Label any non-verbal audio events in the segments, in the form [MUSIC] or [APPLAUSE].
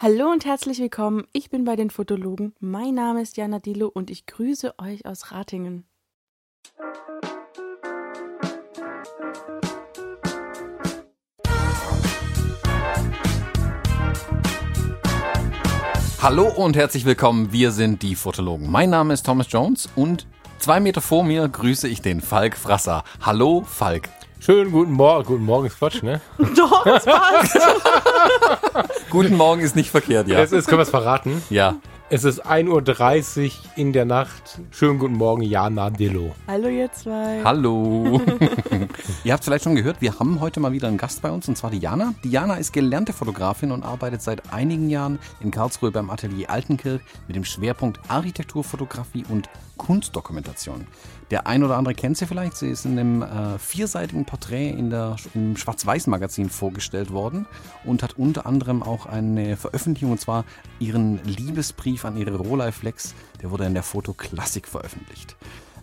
Hallo und herzlich willkommen. Ich bin bei den Fotologen. Mein Name ist Jana Dilo und ich grüße euch aus Ratingen. Hallo und herzlich willkommen. Wir sind die Fotologen. Mein Name ist Thomas Jones und zwei Meter vor mir grüße ich den Falk Frasser. Hallo, Falk. Schönen guten Morgen. Guten Morgen ist Quatsch, ne? [LAUGHS] Doch, das passt. [LAUGHS] Guten Morgen ist nicht verkehrt, ja. Es ist, können wir es verraten? Ja. Es ist 1.30 Uhr in der Nacht. Schönen guten Morgen, Jana Dillo. Hallo ihr zwei. Hallo. [LAUGHS] Ihr habt vielleicht schon gehört, wir haben heute mal wieder einen Gast bei uns und zwar die Jana. Die Jana ist gelernte Fotografin und arbeitet seit einigen Jahren in Karlsruhe beim Atelier Altenkirch mit dem Schwerpunkt Architekturfotografie und Kunstdokumentation. Der ein oder andere kennt sie vielleicht. Sie ist in einem äh, vierseitigen Porträt in der, im Schwarz-Weiß-Magazin vorgestellt worden und hat unter anderem auch eine Veröffentlichung, und zwar ihren Liebesbrief an ihre Rolleiflex. Der wurde in der Fotoklassik veröffentlicht.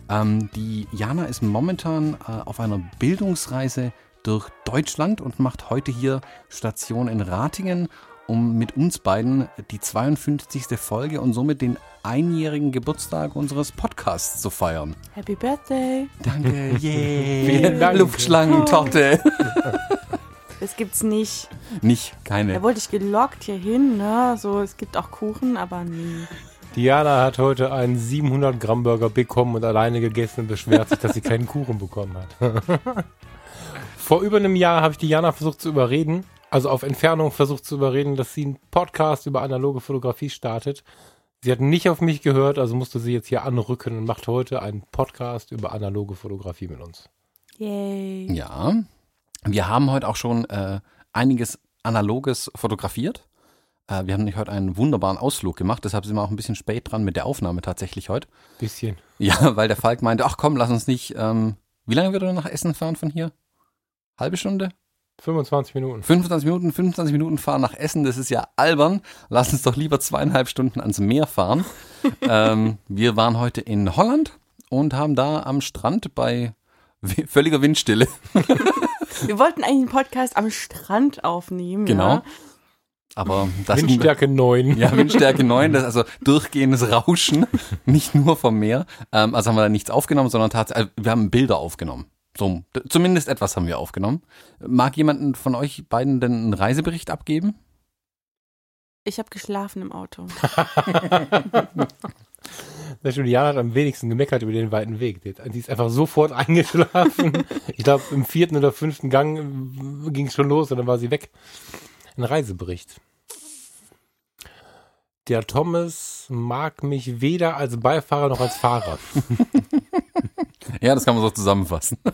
Ähm, die Jana ist momentan äh, auf einer Bildungsreise durch Deutschland und macht heute hier Station in Ratingen, um mit uns beiden die 52. Folge und somit den einjährigen Geburtstag unseres Podcasts zu feiern. Happy Birthday. Danke, [LAUGHS] yay. Vielen Dank. Luftschlangentorte. [LAUGHS] Das gibt's nicht. Nicht, Da keine. wurde ich gelockt hierhin, ne? So, es gibt auch Kuchen, aber nie. Diana hat heute einen 700 Gramm Burger bekommen und alleine gegessen und beschwert sich, dass sie keinen Kuchen bekommen hat. [LAUGHS] Vor über einem Jahr habe ich Diana versucht zu überreden, also auf Entfernung versucht zu überreden, dass sie einen Podcast über analoge Fotografie startet. Sie hat nicht auf mich gehört, also musste sie jetzt hier anrücken und macht heute einen Podcast über analoge Fotografie mit uns. Yay. Ja, wir haben heute auch schon äh, einiges Analoges fotografiert. Äh, wir haben nämlich heute einen wunderbaren Ausflug gemacht, deshalb sind wir auch ein bisschen spät dran mit der Aufnahme tatsächlich heute. Bisschen. Ja, [LAUGHS] weil der Falk meinte, ach komm, lass uns nicht, ähm, wie lange wird er nach Essen fahren von hier? Halbe Stunde? 25 Minuten. 25 Minuten, 25 Minuten fahren nach Essen, das ist ja albern. Lass uns doch lieber zweieinhalb Stunden ans Meer fahren. [LAUGHS] ähm, wir waren heute in Holland und haben da am Strand bei völliger Windstille. [LAUGHS] Wir wollten eigentlich einen Podcast am Strand aufnehmen. Genau. Ja? Aber das Windstärke 9. Ja, Windstärke 9, das ist also durchgehendes Rauschen, nicht nur vom Meer. Ähm, also haben wir da nichts aufgenommen, sondern tatsächlich, wir haben Bilder aufgenommen. So, zumindest etwas haben wir aufgenommen. Mag jemanden von euch beiden denn einen Reisebericht abgeben? Ich habe geschlafen im Auto. Stimmt, Diana hat am wenigsten gemeckert über den weiten Weg. Die die ist einfach sofort [LAUGHS] eingeschlafen. Ich glaube, im vierten oder fünften Gang ging es schon los und dann war sie weg. Ein Reisebericht. Der Thomas mag mich weder als Beifahrer noch als Fahrer. [LAUGHS] Ja, das kann man so zusammenfassen. [LAUGHS]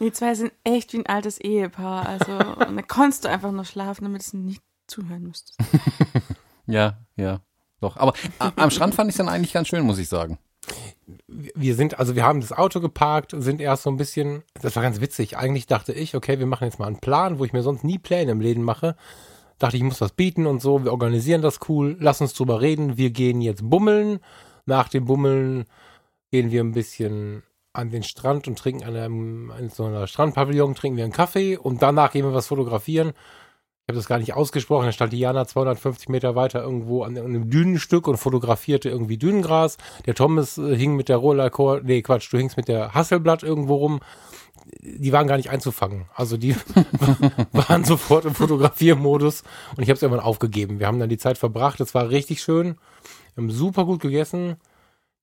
Die zwei sind echt wie ein altes Ehepaar. Also, und da konntest du einfach nur schlafen, damit du nicht zuhören müsstest. [LAUGHS] Ja, ja, doch. Aber am Strand fand ich es dann eigentlich ganz schön, muss ich sagen. Wir sind, also wir haben das Auto geparkt, sind erst so ein bisschen, das war ganz witzig. Eigentlich dachte ich, okay, wir machen jetzt mal einen Plan, wo ich mir sonst nie Pläne im Leben mache. Dachte ich, ich muss was bieten und so, wir organisieren das cool, lass uns drüber reden, wir gehen jetzt bummeln. Nach dem Bummeln gehen wir ein bisschen an den Strand und trinken an einem, an so einer Strandpavillon, trinken wir einen Kaffee und danach gehen wir was fotografieren. Ich habe das gar nicht ausgesprochen, da stand Diana 250 Meter weiter irgendwo an einem Dünenstück und fotografierte irgendwie Dünengras. Der Thomas äh, hing mit der Rollacor, nee Quatsch, du hingst mit der Hasselblatt irgendwo rum. Die waren gar nicht einzufangen. Also die [LAUGHS] waren sofort im Fotografiermodus und ich habe es irgendwann aufgegeben. Wir haben dann die Zeit verbracht, es war richtig schön. Wir haben super gut gegessen.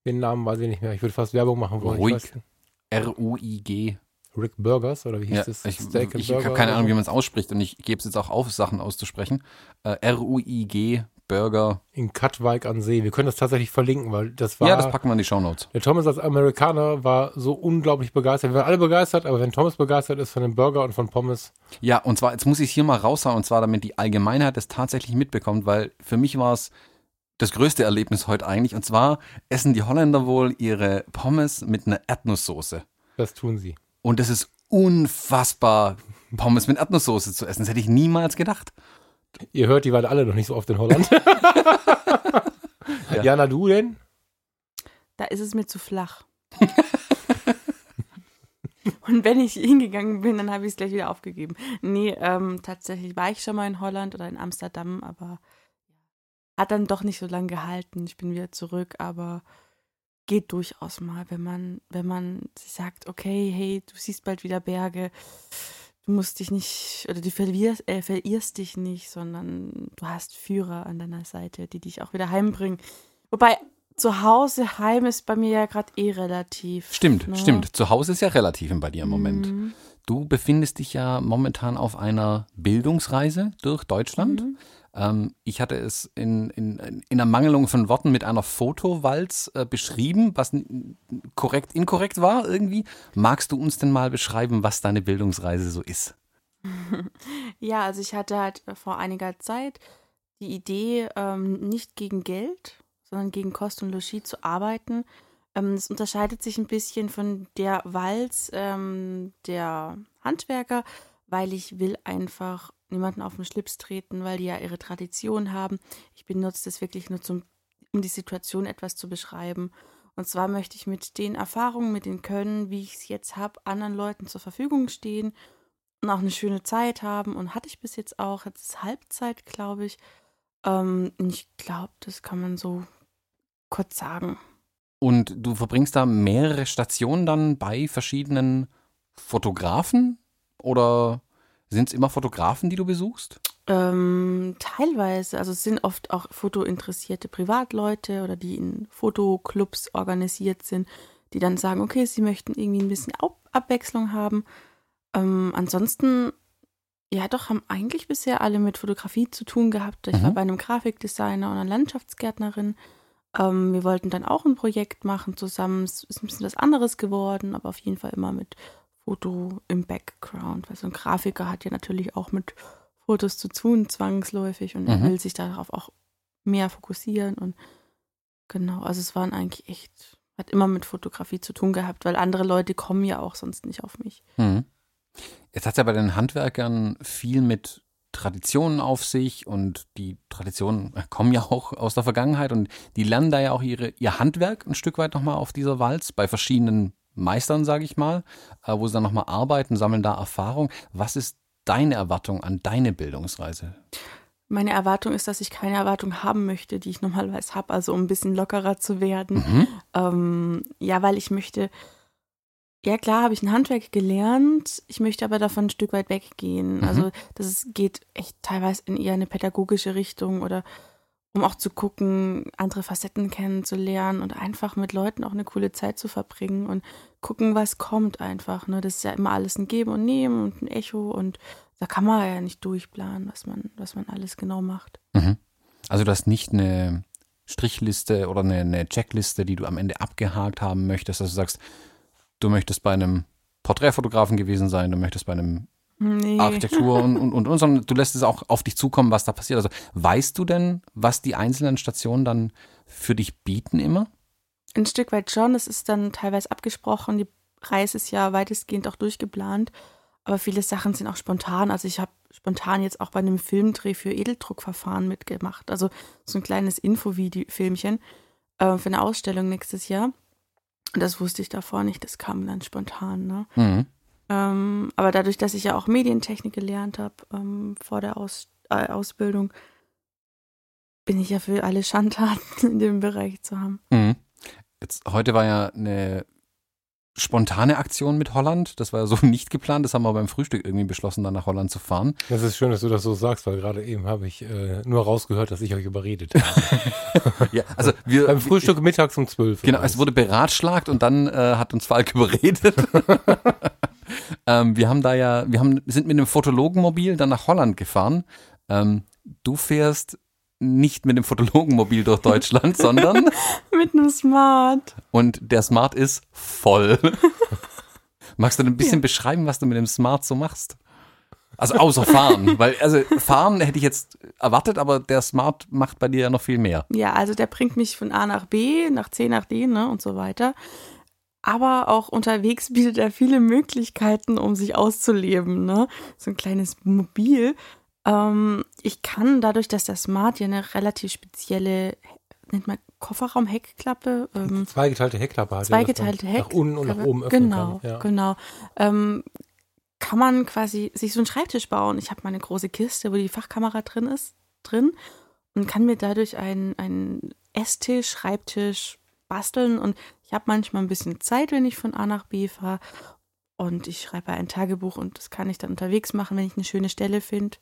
Den Namen weiß ich nicht mehr. Ich würde fast Werbung machen wollen. Ruhig. R-U-I-G. Rick Burgers oder wie hieß Ja, das? ich Steak ich habe keine Ahnung, wie man es ausspricht und ich gebe es jetzt auch auf, Sachen auszusprechen. Äh, R-U-I-G, Burger. In Katwijk an See. Wir können das tatsächlich verlinken, weil das war. Ja, das packen wir in die Shownotes. der Thomas als Amerikaner war so unglaublich begeistert. Wir waren alle begeistert, aber wenn Thomas begeistert ist von dem Burger und von Pommes, Ja, und zwar, jetzt muss ich es hier mal raushauen, und zwar damit die Allgemeinheit das tatsächlich mitbekommt, weil für mich war es das größte Erlebnis heute eigentlich. Und zwar essen die Holländer wohl ihre Pommes mit einer Erdnusssoße. das tun sie. Und das ist unfassbar, Pommes mit Erdnusssoße zu essen. Das hätte ich niemals gedacht. Ihr hört, die waren alle noch nicht so oft in Holland. [LAUGHS] Ja. Jana, du denn? Da ist es mir zu flach. [LAUGHS] Und wenn ich hingegangen bin, dann habe ich es gleich wieder aufgegeben. Nee, ähm, tatsächlich war ich schon mal in Holland oder in Amsterdam, aber hat dann doch nicht so lange gehalten. Ich bin wieder zurück, aber geht durchaus mal, wenn man, wenn man sagt, okay, hey, du siehst bald wieder Berge, du musst dich nicht, oder du verlierst, äh, verirrst dich nicht, sondern du hast Führer an deiner Seite, die dich auch wieder heimbringen. Wobei zu Hause, heim ist bei mir ja gerade eh relativ. Stimmt, ne? stimmt. Zu Hause ist ja relativ bei dir im Moment. Mhm. Du befindest dich ja momentan auf einer Bildungsreise durch Deutschland. Mhm. Ähm, ich hatte es in, in, in Ermangelung von Worten mit einer Fotowalz äh, beschrieben, was korrekt, inkorrekt war irgendwie. Magst du uns denn mal beschreiben, was deine Bildungsreise so ist? [LAUGHS] Ja, also ich hatte halt äh, vor einiger Zeit die Idee, ähm, nicht gegen Geld, sondern gegen Kost und Logis zu arbeiten. Ähm, Es unterscheidet sich ein bisschen von der Walz ähm, der Handwerker, weil ich will einfach niemanden auf den Schlips treten, weil die ja ihre Tradition haben. Ich benutze das wirklich nur zum, um die Situation etwas zu beschreiben. Und zwar möchte ich mit den Erfahrungen, mit den Können, wie ich es jetzt habe, anderen Leuten zur Verfügung stehen und auch eine schöne Zeit haben. Und hatte ich bis jetzt auch. Jetzt ist Halbzeit, glaube ich. Ähm, ich glaube, das kann man so kurz sagen. Und du verbringst da mehrere Stationen dann bei verschiedenen Fotografen? Oder sind es immer Fotografen, die du besuchst? Ähm, teilweise, also es sind oft auch fotointeressierte Privatleute oder die in Fotoclubs organisiert sind, die dann sagen, okay, sie möchten irgendwie ein bisschen Ab Abwechslung haben. Ähm, ansonsten, ja doch, haben eigentlich bisher alle mit Fotografie zu tun gehabt. Ich war Mhm. bei einem Grafikdesigner und einer Landschaftsgärtnerin. Ähm, wir wollten dann auch ein Projekt machen zusammen. Es ist ein bisschen was anderes geworden, aber auf jeden Fall immer mit Foto im Background. Weil so ein Grafiker hat ja natürlich auch mit Fotos zu tun, zwangsläufig. Und er Mhm. will sich darauf auch mehr fokussieren. Und genau, also es waren eigentlich echt, hat immer mit Fotografie zu tun gehabt, weil andere Leute kommen ja auch sonst nicht auf mich. Mhm. Jetzt hat es ja bei den Handwerkern viel mit Traditionen auf sich und die Traditionen [LAUGHS] kommen ja auch aus der Vergangenheit und die lernen da ja auch ihre, ihr Handwerk ein Stück weit nochmal auf dieser Walz bei verschiedenen Meistern, sage ich mal, äh, wo sie dann nochmal arbeiten, sammeln da Erfahrung. Was ist deine Erwartung an deine Bildungsreise? Meine Erwartung ist, dass ich keine Erwartung haben möchte, die ich normalerweise habe, also um ein bisschen lockerer zu werden. Mhm. Ähm, ja, weil ich möchte, ja klar, habe ich ein Handwerk gelernt, ich möchte aber davon ein Stück weit weggehen. Mhm. Also das ist, geht echt teilweise in eher eine pädagogische Richtung oder um auch zu gucken, andere Facetten kennenzulernen und einfach mit Leuten auch eine coole Zeit zu verbringen und gucken, was kommt einfach. Ne? Das ist ja immer alles ein Geben und Nehmen und ein Echo und da kann man ja nicht durchplanen, was man, was man alles genau macht. Mhm. Also du hast nicht eine Strichliste oder eine, eine Checkliste, die du am Ende abgehakt haben möchtest, dass du sagst, du möchtest bei einem Porträtfotografen gewesen sein, du möchtest bei einem Nee. Architektur und, und, und, und, sondern du lässt es auch auf dich zukommen, was da passiert. Also weißt du denn, was die einzelnen Stationen dann für dich bieten immer? Ein Stück weit schon. Es ist dann teilweise abgesprochen. Die Reise ist ja weitestgehend auch durchgeplant. Aber viele Sachen sind auch spontan. Also ich habe spontan jetzt auch bei einem Filmdreh für Edeldruckverfahren mitgemacht. Also so ein kleines Info-Filmchen äh, für eine Ausstellung nächstes Jahr. Und das wusste ich davor nicht. Das kam dann spontan. Ne? Mhm. Ähm, aber dadurch, dass ich ja auch Medientechnik gelernt habe ähm, vor der Aus äh, Ausbildung, bin ich ja für alle Schandtaten [LAUGHS] in dem Bereich zu haben. Mhm. Jetzt, heute war ja eine spontane Aktion mit Holland. Das war ja so [LAUGHS] nicht geplant. Das haben wir beim Frühstück irgendwie beschlossen, dann nach Holland zu fahren. Das ist schön, dass du das so sagst, weil gerade eben habe ich äh, nur rausgehört, dass ich euch überredet habe. [LAUGHS] Ja, also wir, Beim Frühstück mittags um zwölf. Genau, es wurde beratschlagt und dann äh, hat uns Falk [LAUGHS] überredet. ähm, wir haben da ja, wir haben, sind mit einem Fotologenmobil dann nach Holland gefahren. Ähm, du fährst nicht mit dem Fotologenmobil durch Deutschland, sondern [LAUGHS] Mit einem Smart. und der Smart ist voll. Magst du ein bisschen beschreiben, was du mit dem Smart so machst? Also außer fahren, weil also fahren hätte ich jetzt erwartet, aber der Smart macht bei dir ja noch viel mehr. Ja, also der bringt mich von A nach B, nach C nach D, ne, und so weiter. Aber auch unterwegs bietet er viele Möglichkeiten, um sich auszuleben, ne? So ein kleines Mobil. Ähm, ich kann dadurch, dass der Smart ja eine relativ spezielle nennt man Kofferraum, Heckklappe. Ähm, zweigeteilte Heckklappe hat zweigeteilte Heck. Nach unten und nach oben öffnen Genau, kann. Ja. genau. Ähm, kann man quasi sich so einen Schreibtisch bauen. Ich habe meine große Kiste, wo die Fachkamera drin ist, drin und kann mir dadurch einen, einen Esstisch, Schreibtisch basteln und ich habe manchmal ein bisschen Zeit, wenn ich von A nach B fahre und ich schreibe ein Tagebuch und das kann ich dann unterwegs machen, wenn ich eine schöne Stelle finde.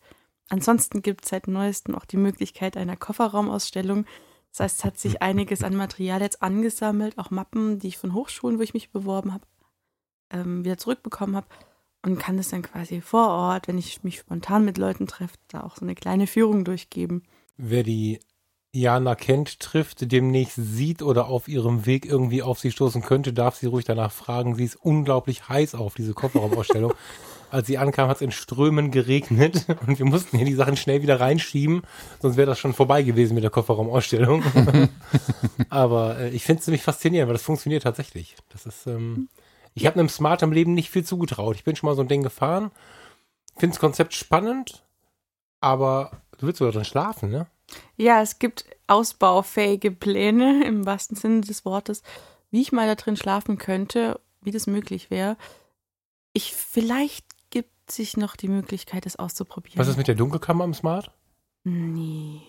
Ansonsten gibt es seit neuestem auch die Möglichkeit einer Kofferraumausstellung. Das heißt, es hat sich einiges an Material jetzt angesammelt, auch Mappen, die ich von Hochschulen, wo ich mich beworben habe, ähm, wieder zurückbekommen habe und kann das dann quasi vor Ort, wenn ich mich spontan mit Leuten treffe, da auch so eine kleine Führung durchgeben. Wer die Jana kennt, trifft, demnächst sieht oder auf ihrem Weg irgendwie auf sie stoßen könnte, darf sie ruhig danach fragen. Sie ist unglaublich heiß auf diese Kofferraumausstellung. [LAUGHS] Als sie ankam, hat es in Strömen geregnet [LAUGHS] und wir mussten hier die Sachen schnell wieder reinschieben, sonst wäre das schon vorbei gewesen mit der Kofferraumausstellung. [LAUGHS] Aber äh, ich finde es ziemlich faszinierend, weil das funktioniert tatsächlich. Das ist, ähm, ich habe einem Smart im Leben nicht viel zugetraut. Ich bin schon mal so ein Ding gefahren, finde das Konzept spannend, aber du willst sogar drin schlafen, ne? Ja, es gibt ausbaufähige Pläne [LAUGHS] im wahrsten Sinne des Wortes, wie ich mal da drin schlafen könnte, wie das möglich wäre. Ich vielleicht gibt sich noch die Möglichkeit, es auszuprobieren. Was ist mit der Dunkelkammer im Smart? Nee.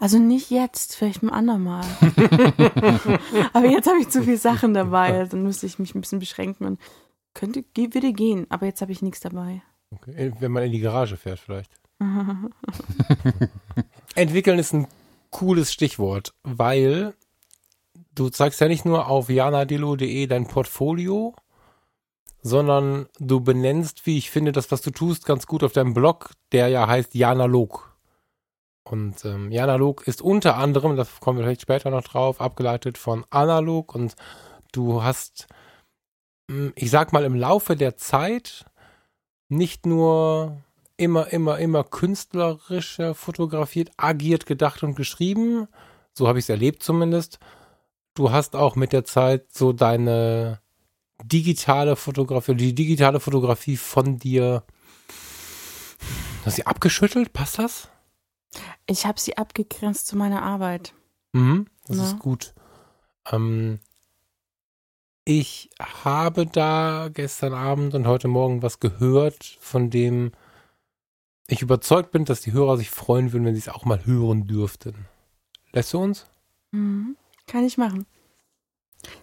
Also nicht jetzt, vielleicht ein andermal. [LAUGHS] aber jetzt habe ich zu viele Sachen dabei, also dann müsste ich mich ein bisschen beschränken und könnte, würde gehen, aber jetzt habe ich nichts dabei. Okay. Wenn man in die Garage fährt vielleicht. [LAUGHS] [LAUGHS] Entwickeln ist ein cooles Stichwort, weil du zeigst ja nicht nur auf janadillo.de dein Portfolio, sondern du benennst, wie ich finde, das, was du tust, ganz gut auf deinem Blog, der ja heißt Janalog. Und ähm, Janalog ist unter anderem, da kommen wir vielleicht später noch drauf, abgeleitet von Analog und du hast, mh, ich sag mal, im Laufe der Zeit nicht nur immer, immer, immer künstlerischer fotografiert, agiert, gedacht und geschrieben. So habe ich es erlebt zumindest. Du hast auch mit der Zeit so deine digitale Fotografie, die digitale Fotografie von dir, hast du sie abgeschüttelt? Passt das? Ich habe sie abgegrenzt zu meiner Arbeit. Mhm, das Ja. ist gut. Ähm, ich habe da gestern Abend und heute Morgen was gehört, von dem ich überzeugt bin, dass die Hörer sich freuen würden, wenn sie es auch mal hören dürften. Lässt du uns? Mhm. Kann ich machen.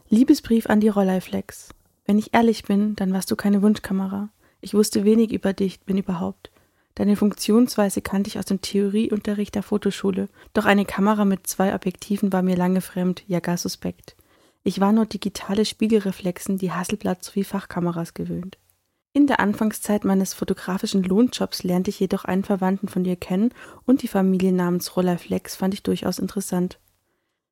Liebesbrief an die Rolleiflex. Wenn ich ehrlich bin, dann warst du keine Wunschkamera. Ich wusste wenig über dich, wenn überhaupt. Deine Funktionsweise kannte ich aus dem Theorieunterricht der Fotoschule, doch eine Kamera mit zwei Objektiven war mir lange fremd, ja gar suspekt. Ich war nur digitale Spiegelreflexen, die Hasselblatt sowie Fachkameras gewöhnt. In der Anfangszeit meines fotografischen Lohnjobs lernte ich jedoch einen Verwandten von dir kennen und die Familie namens Rolleiflex fand ich durchaus interessant.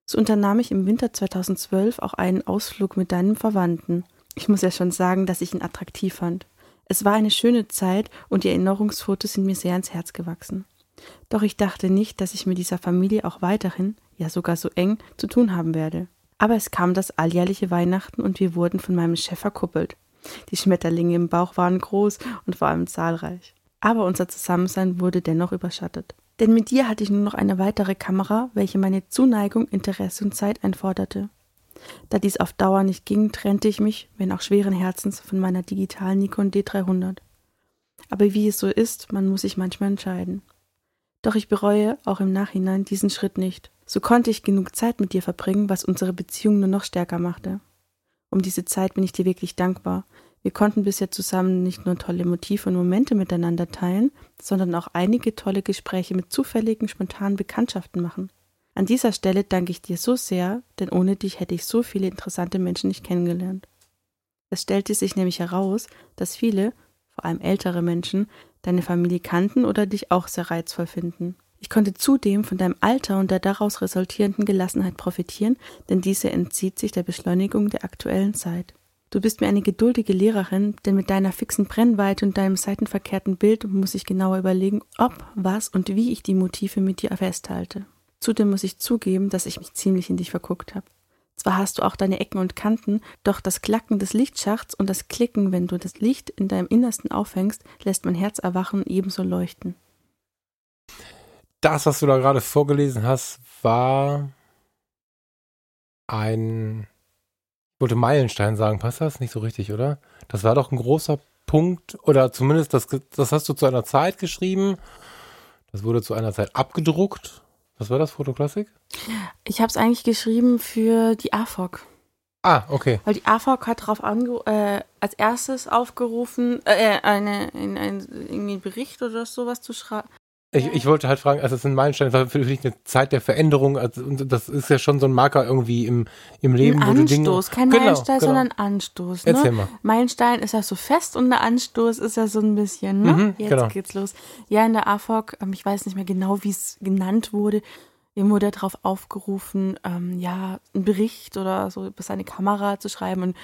So unternahm ich im Winter 2012 auch einen Ausflug mit deinem Verwandten. Ich muss ja schon sagen, dass ich ihn attraktiv fand. Es war eine schöne Zeit und die Erinnerungsfotos sind mir sehr ins Herz gewachsen. Doch ich dachte nicht, dass ich mit dieser Familie auch weiterhin, ja sogar so eng, zu tun haben werde. Aber es kam das alljährliche Weihnachten und wir wurden von meinem Chef verkuppelt. Die Schmetterlinge im Bauch waren groß und vor allem zahlreich. Aber unser Zusammensein wurde dennoch überschattet. Denn mit dir hatte ich nur noch eine weitere Kamera, welche meine Zuneigung, Interesse und Zeit einforderte. Da dies auf Dauer nicht ging, trennte ich mich, wenn auch schweren Herzens, von meiner digitalen Nikon D300. Aber wie es so ist, man muss sich manchmal entscheiden. Doch ich bereue auch im Nachhinein diesen Schritt nicht. So konnte ich genug Zeit mit dir verbringen, was unsere Beziehung nur noch stärker machte. Um diese Zeit bin ich dir wirklich dankbar. Wir konnten bisher zusammen nicht nur tolle Motive und Momente miteinander teilen, sondern auch einige tolle Gespräche mit zufälligen, spontanen Bekanntschaften machen. An dieser Stelle danke ich dir so sehr, denn ohne dich hätte ich so viele interessante Menschen nicht kennengelernt. Es stellte sich nämlich heraus, dass viele, vor allem ältere Menschen, deine Familie kannten oder dich auch sehr reizvoll finden. Ich konnte zudem von deinem Alter und der daraus resultierenden Gelassenheit profitieren, denn diese entzieht sich der Beschleunigung der aktuellen Zeit. Du bist mir eine geduldige Lehrerin, denn mit deiner fixen Brennweite und deinem seitenverkehrten Bild muss ich genauer überlegen, ob, was und wie ich die Motive mit dir festhalte. Zudem muss ich zugeben, dass ich mich ziemlich in dich verguckt habe. Zwar hast du auch deine Ecken und Kanten, doch das Klacken des Lichtschachts und das Klicken, wenn du das Licht in deinem Innersten aufhängst, lässt mein Herz erwachen und ebenso leuchten. das, was du da gerade vorgelesen hast, war ein, ich wollte Meilenstein sagen, passt das nicht so richtig, oder? Das war doch ein großer Punkt, oder zumindest das, das hast du zu einer Zeit geschrieben. Das wurde zu einer Zeit abgedruckt. Was war das, Fotoklassik? Ich habe es eigentlich geschrieben für die AFOG. Ah, okay. Weil die AFOG hat darauf äh, als erstes aufgerufen, äh, eine, in, ein, irgendwie einen Bericht oder sowas zu schreiben. Ich, ich wollte halt fragen, also es ist ein Meilenstein, war für dich eine Zeit der Veränderung, also das ist ja schon so ein Marker irgendwie im, im Leben, ein wo du Dinge... Anstoß, kein Genau, Meilenstein, genau. sondern Anstoß. Ne? Erzähl mal. Meilenstein ist ja so fest und der Anstoß ist ja so ein bisschen, ne? Mhm, Jetzt genau. geht's los. Ja, in der AFOG, ähm, ich weiß nicht mehr genau, wie es genannt wurde, ihm wurde darauf aufgerufen, ähm, ja, einen Bericht oder so über seine Kamera zu schreiben und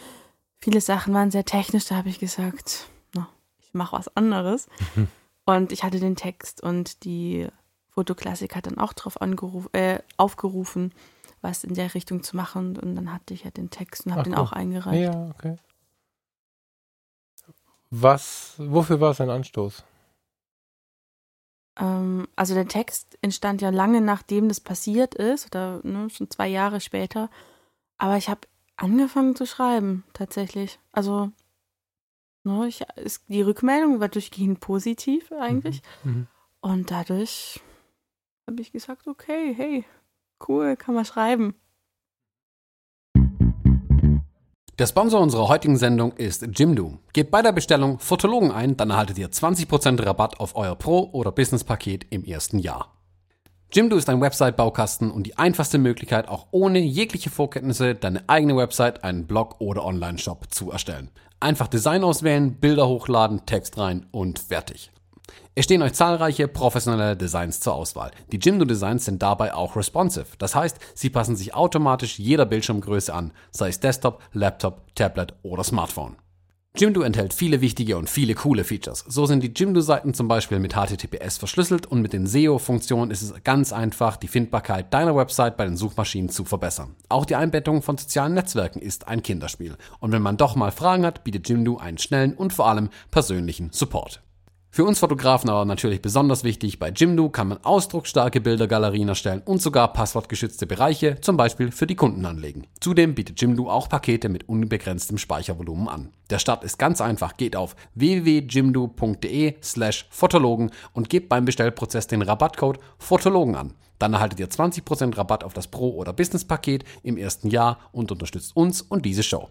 viele Sachen waren sehr technisch, da habe ich gesagt, na, ich mache was anderes. [LAUGHS] Und ich hatte den Text und die Fotoklassik hat dann auch darauf angerufen, äh, aufgerufen, was in der Richtung zu machen. Und dann hatte ich ja den Text und habe den cool. auch eingereicht. Ja, okay. Was, wofür war es ein Anstoß? Ähm, also der Text entstand ja lange nachdem das passiert ist, oder ne, schon zwei Jahre später. Aber ich habe angefangen zu schreiben, tatsächlich. Also, ne, ich, ist, die Rückmeldung war durchgehend positiv eigentlich. Mhm. Und dadurch habe ich gesagt, okay, hey, cool, kann man schreiben. Der Sponsor unserer heutigen Sendung ist Jimdo. Gebt bei der Bestellung Fotologen ein, dann erhaltet ihr 20% Rabatt auf euer Pro- oder Business-Paket im ersten Jahr. Jimdo ist ein Website-Baukasten und die einfachste Möglichkeit, auch ohne jegliche Vorkenntnisse deine eigene Website, einen Blog oder Online-Shop zu erstellen. Einfach Design auswählen, Bilder hochladen, Text rein und fertig. Es stehen euch zahlreiche professionelle Designs zur Auswahl. Die Jimdo-Designs sind dabei auch responsive. Das heißt, sie passen sich automatisch jeder Bildschirmgröße an, sei es Desktop, Laptop, Tablet oder Smartphone. Jimdo enthält viele wichtige und viele coole Features. So sind die Jimdo-Seiten zum Beispiel mit HTTPS verschlüsselt und mit den SEO-Funktionen ist es ganz einfach, die Findbarkeit deiner Website bei den Suchmaschinen zu verbessern. Auch die Einbettung von sozialen Netzwerken ist ein Kinderspiel. Und wenn man doch mal Fragen hat, bietet Jimdo einen schnellen und vor allem persönlichen Support. Für uns Fotografen aber natürlich besonders wichtig, bei Jimdo kann man ausdrucksstarke Bildergalerien erstellen und sogar passwortgeschützte Bereiche, zum Beispiel für die Kunden anlegen. Zudem bietet Jimdo auch Pakete mit unbegrenztem Speichervolumen an. Der Start ist ganz einfach, geht auf www.jimdo.de slash Fotologen und gebt beim Bestellprozess den Rabattcode Fotologen an. Dann erhaltet ihr 20% Rabatt auf das Pro- oder Business-Paket im ersten Jahr und unterstützt uns und diese Show.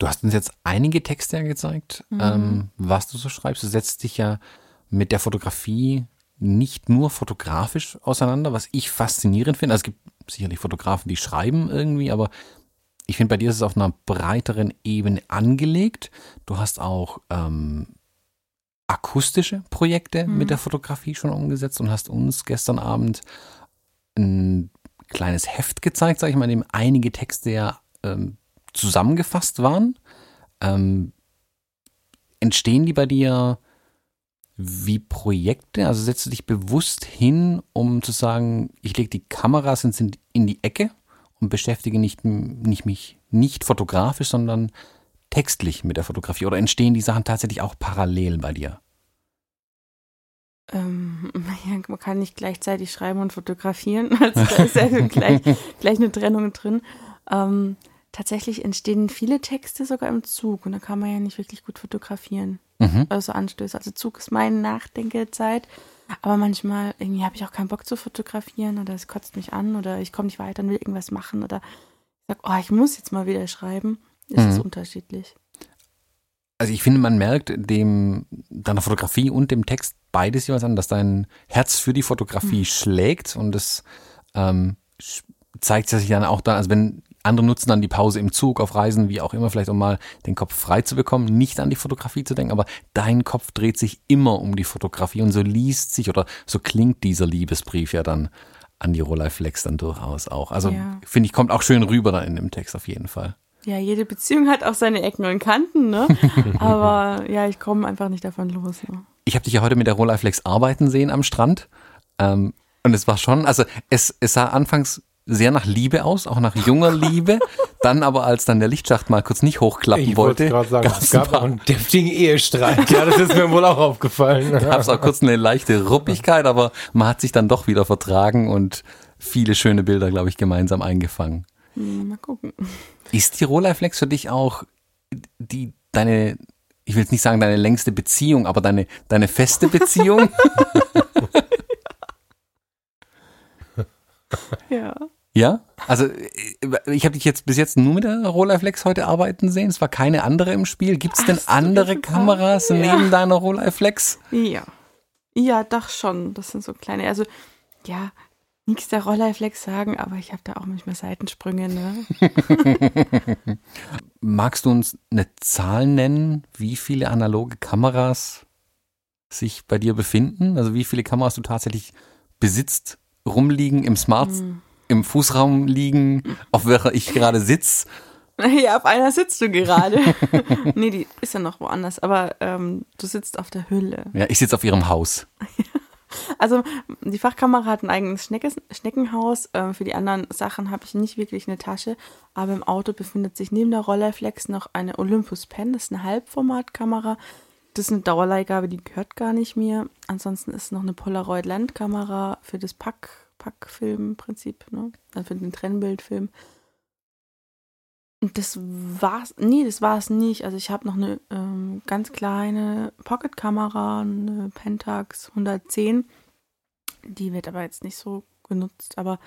Du hast uns jetzt einige Texte ja gezeigt, ähm, was du so schreibst. Du setzt dich ja mit der Fotografie nicht nur fotografisch auseinander, was ich faszinierend finde. Also es gibt sicherlich Fotografen, die schreiben irgendwie, aber ich finde, bei dir ist es auf einer breiteren Ebene angelegt. Du hast auch ähm, akustische Projekte Mhm. mit der Fotografie schon umgesetzt und hast uns gestern Abend ein kleines Heft gezeigt, sage ich mal, in dem einige Texte ja ähm, zusammengefasst waren. Ähm, entstehen die bei dir wie Projekte? Also setzt du dich bewusst hin, um zu sagen, ich lege die Kameras in, in die Ecke und beschäftige nicht, nicht mich nicht fotografisch, sondern textlich mit der Fotografie? Oder entstehen die Sachen tatsächlich auch parallel bei dir? Ähm, [LAUGHS] man kann nicht gleichzeitig schreiben und fotografieren. [LAUGHS] Also da ist ja gleich, gleich eine Trennung drin. Ähm, tatsächlich entstehen viele Texte sogar im Zug und da kann man ja nicht wirklich gut fotografieren. Mhm. Also Anstöße. Also Zug ist meine Nachdenkezeit. Aber manchmal irgendwie habe ich auch keinen Bock zu fotografieren oder es kotzt mich an oder ich komme nicht weiter und will irgendwas machen oder ich sage, oh, ich muss jetzt mal wieder schreiben. Es ist Mhm. unterschiedlich. Also ich finde, man merkt dem deiner Fotografie und dem Text beides jeweils an, dass dein Herz für die Fotografie schlägt und das ähm, zeigt sich dann auch dann, also wenn andere nutzen dann die Pause im Zug, auf Reisen, wie auch immer, vielleicht um mal den Kopf frei zu bekommen, nicht an die Fotografie zu denken, aber dein Kopf dreht sich immer um die Fotografie und so liest sich oder so klingt dieser Liebesbrief ja dann an die Rolleiflex dann durchaus auch. Also Ja. finde ich, kommt auch schön rüber dann in dem Text auf jeden Fall. Ja, jede Beziehung hat auch seine Ecken und Kanten, ne? [LAUGHS] Aber ja, ich komme einfach nicht davon los. Ne? ich habe dich ja heute mit der Rolleiflex arbeiten sehen am Strand. Ähm, und es war schon, also es, es sah anfangs sehr nach Liebe aus, auch nach junger [LAUGHS] Liebe. Dann aber, als dann der Lichtschacht mal kurz nicht hochklappen Ich wollte, sagen, es gab auch einen deftigen Ehestreit. Ja, das ist mir wohl auch aufgefallen. [LAUGHS] gab es auch kurz eine leichte Ruppigkeit, aber man hat sich dann doch wieder vertragen und viele schöne Bilder, glaube ich, gemeinsam eingefangen. Hm, Mal gucken. Ist die Rolleiflex für dich auch die deine, ich will jetzt nicht sagen deine längste Beziehung, aber deine deine feste Beziehung? [LAUGHS] Ja. ja? Also äh, ich habe dich jetzt bis jetzt nur mit der Rolleiflex heute arbeiten sehen. Es war keine andere im Spiel. Gibt es denn Ach andere Kameras ja. neben deiner Rolleiflex? Ja. Ja, doch schon. Das sind so kleine, also ja, nichts der Rolleiflex sagen, aber ich habe da auch manchmal Seitensprünge, ne? [LAUGHS] Magst du uns eine Zahl nennen, wie viele analoge Kameras sich bei dir befinden? Also wie viele Kameras du tatsächlich besitzt, rumliegen, im Smart, Hm. im Fußraum liegen, auf welcher ich gerade sitz? [LAUGHS] Ja, auf einer sitzt du gerade. [LAUGHS] nee, die ist ja noch woanders, aber ähm, du sitzt auf der Hülle. Ja, ich sitze auf ihrem Haus. [LAUGHS] Also die Fachkamera hat ein eigenes Schneckes Schneckenhaus. Ähm, für die anderen Sachen habe ich nicht wirklich eine Tasche. Aber im Auto befindet sich neben der Rolleiflex noch eine Olympus Pen. Das ist eine Halbformatkamera. Das ist eine Dauerleihgabe, die gehört gar nicht mir. Ansonsten ist noch eine Polaroid Landkamera für das Pack Packfilm-Prinzip, ne? Also für den Trennbildfilm. Und das war's. Nee, das war es nicht. Also ich habe noch eine ähm, ganz kleine Pocketkamera, eine Pentax 110. Die wird aber jetzt nicht so genutzt. Aber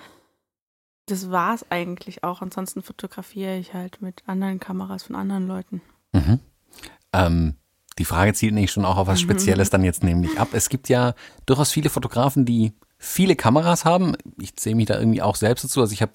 das war es eigentlich auch. Ansonsten fotografiere ich halt mit anderen Kameras von anderen Leuten. Mhm. Ähm, die Frage zielt nämlich schon auch auf was Mhm. Spezielles dann jetzt nämlich ab. Es gibt ja durchaus viele Fotografen, die viele Kameras haben. Ich zähle mich da irgendwie auch selbst dazu. Also ich habe,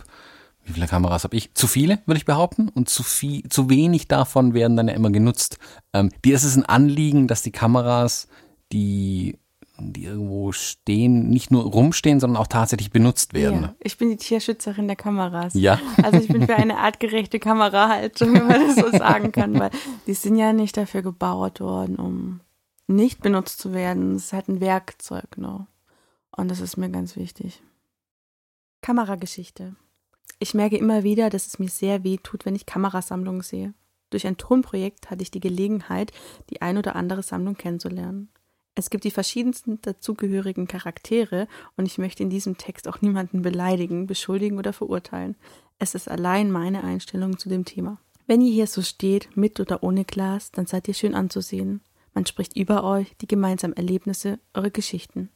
wie viele Kameras habe ich? Zu viele, würde ich behaupten. Und zu viel, zu wenig davon werden dann ja immer genutzt. Ähm, dir ist es ein Anliegen, dass die Kameras, die, die irgendwo stehen, nicht nur rumstehen, sondern auch tatsächlich benutzt werden. Ja, ich bin die Tierschützerin der Kameras. Ja. Also ich bin für eine [LAUGHS] artgerechte Kamerahaltung, wenn man das so sagen kann, weil die sind ja nicht dafür gebaut worden, um nicht benutzt zu werden. Es ist halt ein Werkzeug, ne? Und das ist mir ganz wichtig. Kamerageschichte. Ich merke immer wieder, dass es mir sehr weh tut, wenn ich Kamerasammlungen sehe. Durch ein Tonprojekt hatte ich die Gelegenheit, die ein oder andere Sammlung kennenzulernen. Es gibt die verschiedensten dazugehörigen Charaktere und ich möchte in diesem Text auch niemanden beleidigen, beschuldigen oder verurteilen. Es ist allein meine Einstellung zu dem Thema. Wenn ihr hier so steht, mit oder ohne Glas, dann seid ihr schön anzusehen. Man spricht über euch, die gemeinsamen Erlebnisse, eure Geschichten.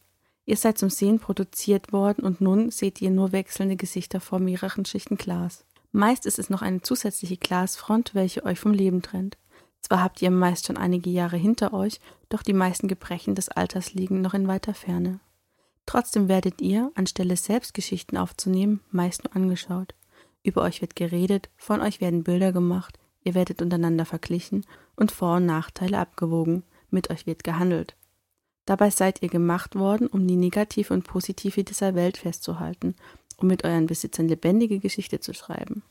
Ihr seid zum Sehen produziert worden und nun seht ihr nur wechselnde Gesichter vor mehreren Schichten Glas. Meist ist es noch eine zusätzliche Glasfront, welche euch vom Leben trennt. Zwar habt ihr meist schon einige Jahre hinter euch, doch die meisten Gebrechen des Alters liegen noch in weiter Ferne. Trotzdem werdet ihr, anstelle selbst Geschichten aufzunehmen, meist nur angeschaut. Über euch wird geredet, von euch werden Bilder gemacht, ihr werdet untereinander verglichen und Vor- und Nachteile abgewogen, mit euch wird gehandelt. Dabei seid ihr gemacht worden, um die negative und positive dieser Welt festzuhalten, um mit euren Besitzern lebendige Geschichte zu schreiben.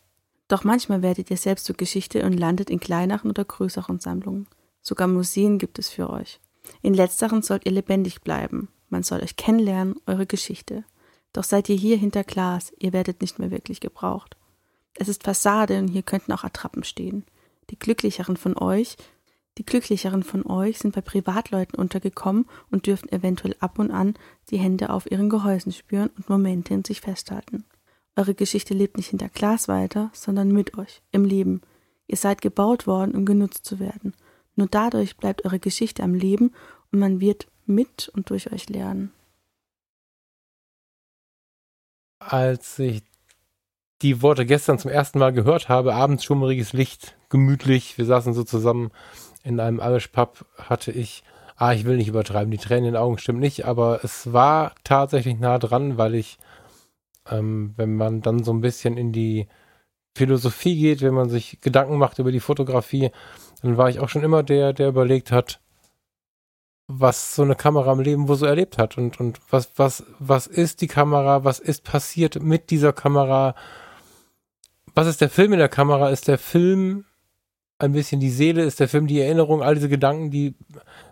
Doch manchmal werdet ihr selbst zur Geschichte und landet in kleineren oder größeren Sammlungen. Sogar Museen gibt es für euch. In letzteren sollt ihr lebendig bleiben. Man soll euch kennenlernen, eure Geschichte. Doch seid ihr hier hinter Glas, ihr werdet nicht mehr wirklich gebraucht. Es ist Fassade und hier könnten auch Attrappen stehen. Die glücklicheren von euch, die glücklicheren von euch sind bei Privatleuten untergekommen und dürfen eventuell ab und an die Hände auf ihren Gehäusen spüren und Momente in sich festhalten. Eure Geschichte lebt nicht hinter Glas weiter, sondern mit euch, im Leben. Ihr seid gebaut worden, um genutzt zu werden. Nur dadurch bleibt eure Geschichte am Leben und man wird mit und durch euch lernen. Als ich die Worte gestern zum ersten Mal gehört habe, abends schummriges Licht, gemütlich, wir saßen so zusammen in einem Irish Pub, hatte ich, ah, ich will nicht übertreiben, die Tränen in den Augen stimmt nicht, aber es war tatsächlich nah dran, weil ich, ähm, wenn man dann so ein bisschen in die Philosophie geht, wenn man sich Gedanken macht über die Fotografie, dann war ich auch schon immer der, der überlegt hat, was so eine Kamera im Leben wo so erlebt hat und, und was, was, was ist die Kamera, was ist passiert mit dieser Kamera, was ist der Film in der Kamera, ist der Film ein bisschen die Seele, ist der Film die Erinnerung, all diese Gedanken, die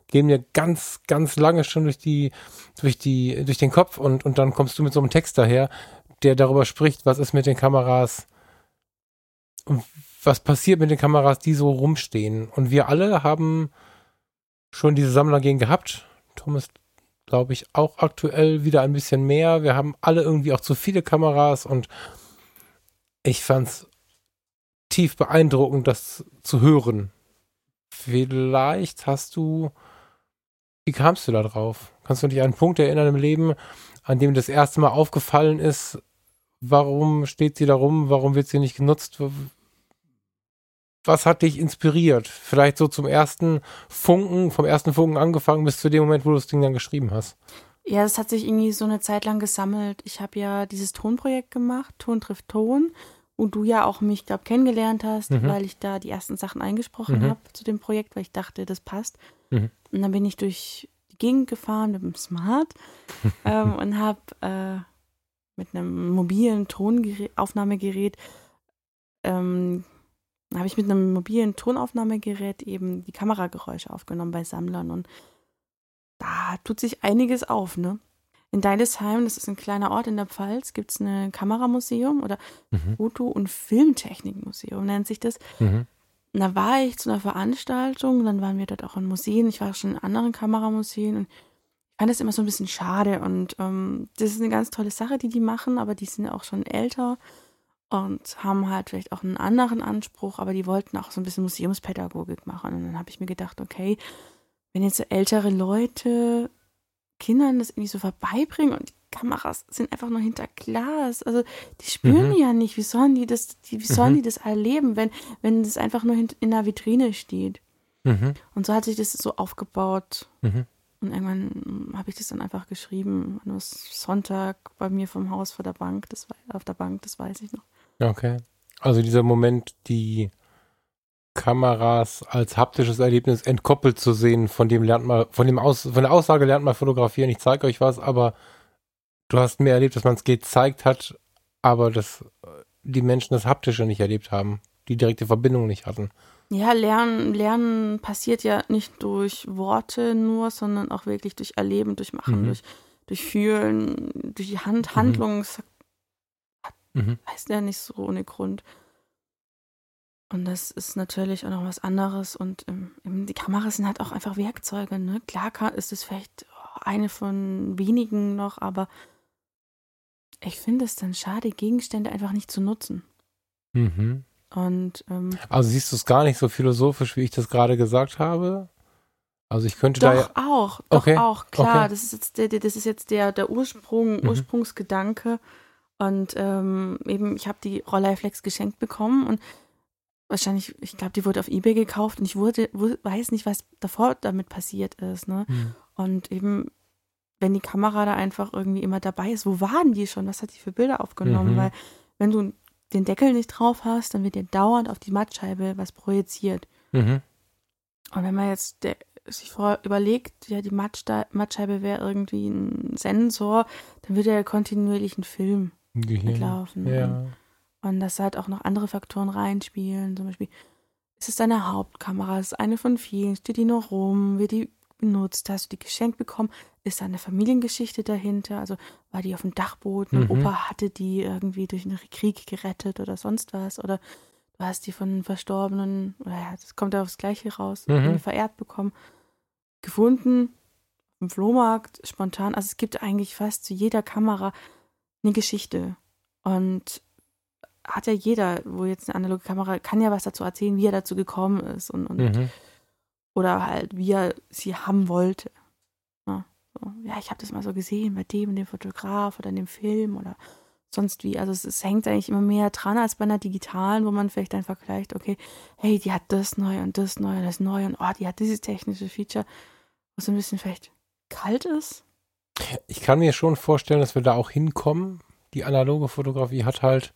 gehen mir ganz, ganz lange schon durch die, durch die, durch den Kopf und, und dann kommst du mit so einem Text daher, der darüber spricht, was ist mit den Kameras und was passiert mit den Kameras, die so rumstehen. Und wir alle haben schon diese Sammlergehen gehabt. Thomas, glaube ich, auch aktuell wieder ein bisschen mehr. Wir haben alle irgendwie auch zu viele Kameras und ich fand es tief beeindruckend, das zu hören. Vielleicht hast du, wie kamst du da drauf? Kannst du dich an einen Punkt erinnern im Leben, an dem das erste Mal aufgefallen ist, warum steht sie da rum, warum wird sie nicht genutzt? Was hat dich inspiriert? Vielleicht so zum ersten Funken, vom ersten Funken angefangen bis zu dem Moment, wo du das Ding dann geschrieben hast. Ja, das hat sich irgendwie so eine Zeit lang gesammelt. Ich habe ja dieses Tonprojekt gemacht, Ton trifft Ton, wo du ja auch mich, glaube kennengelernt hast, mhm. weil ich da die ersten Sachen eingesprochen mhm. habe zu dem Projekt, weil ich dachte, das passt. Mhm. Und dann bin ich durch die Gegend gefahren mit dem Smart [LAUGHS] ähm, und habe äh, mit einem mobilen Tonaufnahmegerät ähm, habe ich mit einem mobilen Tonaufnahmegerät eben die Kamerageräusche aufgenommen bei Sammlern und da tut sich einiges auf, ne? In Deidesheim, das ist ein kleiner Ort in der Pfalz, gibt es ein Kameramuseum oder mhm. Foto- und Filmtechnikmuseum nennt sich das. Mhm. Und da war ich zu einer Veranstaltung, dann waren wir dort auch in Museen. Ich war schon in anderen Kameramuseen und fand das immer so ein bisschen schade. Und ähm, das ist eine ganz tolle Sache, die die machen, aber die sind auch schon älter und haben halt vielleicht auch einen anderen Anspruch, aber die wollten auch so ein bisschen Museumspädagogik machen. Und dann habe ich mir gedacht, okay, wenn jetzt so ältere Leute Kindern das irgendwie so vorbeibringen und die Kameras sind einfach nur hinter Glas. Also die spüren mhm. ja nicht, wie sollen die das, die, wie sollen mhm. die das erleben, wenn, wenn das einfach nur in, in der Vitrine steht. Mhm. Und so hat sich das so aufgebaut. Mhm. Und irgendwann habe ich das dann einfach geschrieben. Nur Sonntag bei mir vom Haus vor der Bank, das auf der Bank, das weiß ich noch. Okay. Also dieser Moment, die Kameras als haptisches Erlebnis entkoppelt zu sehen, von dem lernt man, von dem Aus, von der Aussage lernt man fotografieren, ich zeige euch was, aber du hast mehr erlebt, dass man es gezeigt hat, aber dass die Menschen das Haptische nicht erlebt haben, die direkte Verbindung nicht hatten. Ja, Lernen, Lernen passiert ja nicht durch Worte nur, sondern auch wirklich durch Erleben, durch Machen, mhm. durch, durch Fühlen, durch die Hand, mhm. Handlungs. Mhm. Heißt ja nicht so ohne Grund. Und das ist natürlich auch noch was anderes. Und ähm, die Kameras sind halt auch einfach Werkzeuge. Ne? Klar ist es vielleicht eine von wenigen noch, aber ich finde es dann schade, Gegenstände einfach nicht zu nutzen. Mhm. Und ähm, also siehst du es gar nicht so philosophisch, wie ich das gerade gesagt habe? Also ich könnte doch da ja auch, doch okay. auch, klar. Okay. Das ist jetzt der, das ist jetzt der, der Ursprung, mhm. Ursprungsgedanke. Und ähm, eben, ich habe die Rolleiflex geschenkt bekommen und wahrscheinlich, ich glaube, die wurde auf Ebay gekauft und ich wurde, weiß nicht, was davor damit passiert ist. Ne? Mhm. Und eben, wenn die Kamera da einfach irgendwie immer dabei ist, wo waren die schon? Was hat die für Bilder aufgenommen? Mhm. Weil wenn du den Deckel nicht drauf hast, dann wird dir dauernd auf die Mattscheibe was projiziert. Mhm. Und wenn man jetzt der, sich vor überlegt, ja, die Mattscheibe wäre irgendwie ein Sensor, dann wird ja kontinuierlich ein Film Gehirn. mitlaufen. Ja. Und dass halt auch noch andere Faktoren reinspielen. Zum Beispiel, ist es deine Hauptkamera? Ist eine von vielen? Steht die noch rum? Wird die benutzt? Hast du die geschenkt bekommen? Ist da eine Familiengeschichte dahinter? Also war die auf dem Dachboden? Mhm. Opa hatte die irgendwie durch einen Krieg gerettet oder sonst was? Oder du hast die von Verstorbenen, oder ja, das kommt ja aufs Gleiche raus, mhm. verehrt bekommen, gefunden, im Flohmarkt, spontan. Also es gibt eigentlich fast zu jeder Kamera eine Geschichte. Und hat ja jeder, wo jetzt eine analoge Kamera, kann ja was dazu erzählen, wie er dazu gekommen ist und, und mhm. Oder halt, wie er sie haben wollte. Ja, so. ja ich habe das mal so gesehen bei dem, dem Fotograf oder in dem Film oder sonst wie. Also es, es, hängt eigentlich immer mehr dran als bei einer digitalen, wo man vielleicht dann vergleicht, okay, hey, die hat das neu und das neu und das neu und oh, die hat dieses technische Feature, was ein bisschen vielleicht kalt ist. Ich kann mir schon vorstellen, dass wir da auch hinkommen. Die analoge Fotografie hat halt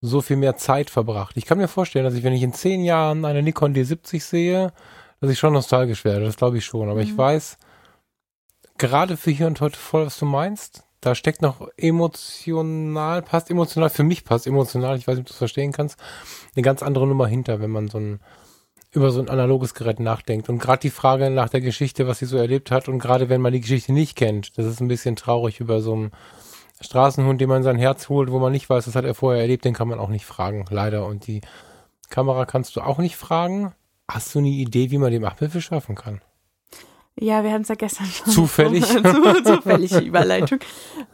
so viel mehr Zeit verbracht. Ich kann mir vorstellen, dass ich, wenn ich in zehn Jahren eine Nikon D70 sehe, dass ich schon nostalgisch werde. Das glaube ich schon. Aber mhm. ich weiß, gerade für hier und heute voll, was du meinst. Da steckt noch emotional, passt emotional, für mich passt emotional, ich weiß nicht, ob du es verstehen kannst, eine ganz andere Nummer hinter, wenn man so ein, über so ein analoges Gerät nachdenkt. Und gerade die Frage nach der Geschichte, was sie so erlebt hat, und gerade wenn man die Geschichte nicht kennt, das ist ein bisschen traurig über so ein Straßenhund, den man in sein Herz holt, wo man nicht weiß, das hat er vorher erlebt, den kann man auch nicht fragen, leider. Und die Kamera kannst du auch nicht fragen. Hast du eine Idee, wie man dem Abhilfe schaffen kann? Ja, wir haben es ja gestern schon. Zufällig. [LAUGHS] Zu, zufällige Überleitung.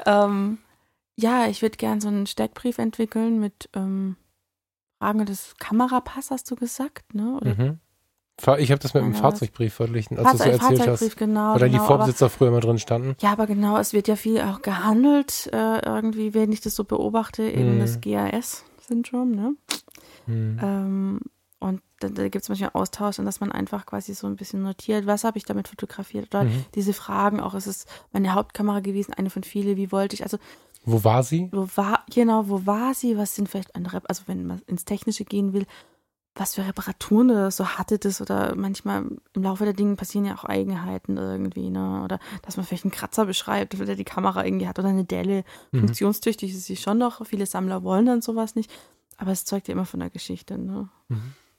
ähm, ja, ich würde gern so einen Steckbrief entwickeln mit ähm, Fragen des Kamerapass, hast du gesagt, ne? Oder Mhm. Ich habe das mit dem Ja, Fahrzeugbrief verglichen, als du so Fahrzeug- erzählt Fahrzeugbrief, hast. genau. Oder die genau, aber- Vorbesitzer früher mal drin standen. Ja, aber genau, es wird ja viel auch gehandelt, äh, irgendwie, wenn ich das so beobachte, eben Mhm. das GAS-Syndrom, ne? Hm. Ähm, da, da gibt es manchmal Austausch, und dass man einfach quasi so ein bisschen notiert, was habe ich damit fotografiert oder Mhm. diese Fragen auch, ist es meine Hauptkamera gewesen, eine von vielen, wie wollte ich, also Wo war sie? wo war, genau, wo war sie, was sind vielleicht andere, also wenn man ins Technische gehen will, was für Reparaturen oder so hatte das oder manchmal im Laufe der Dinge passieren ja auch Eigenheiten irgendwie, ne, oder dass man vielleicht einen Kratzer beschreibt, oder die Kamera irgendwie hat oder eine Delle, Mhm. funktionstüchtig ist sie schon noch, viele Sammler wollen dann sowas nicht, aber es zeugt ja immer von der Geschichte, ne.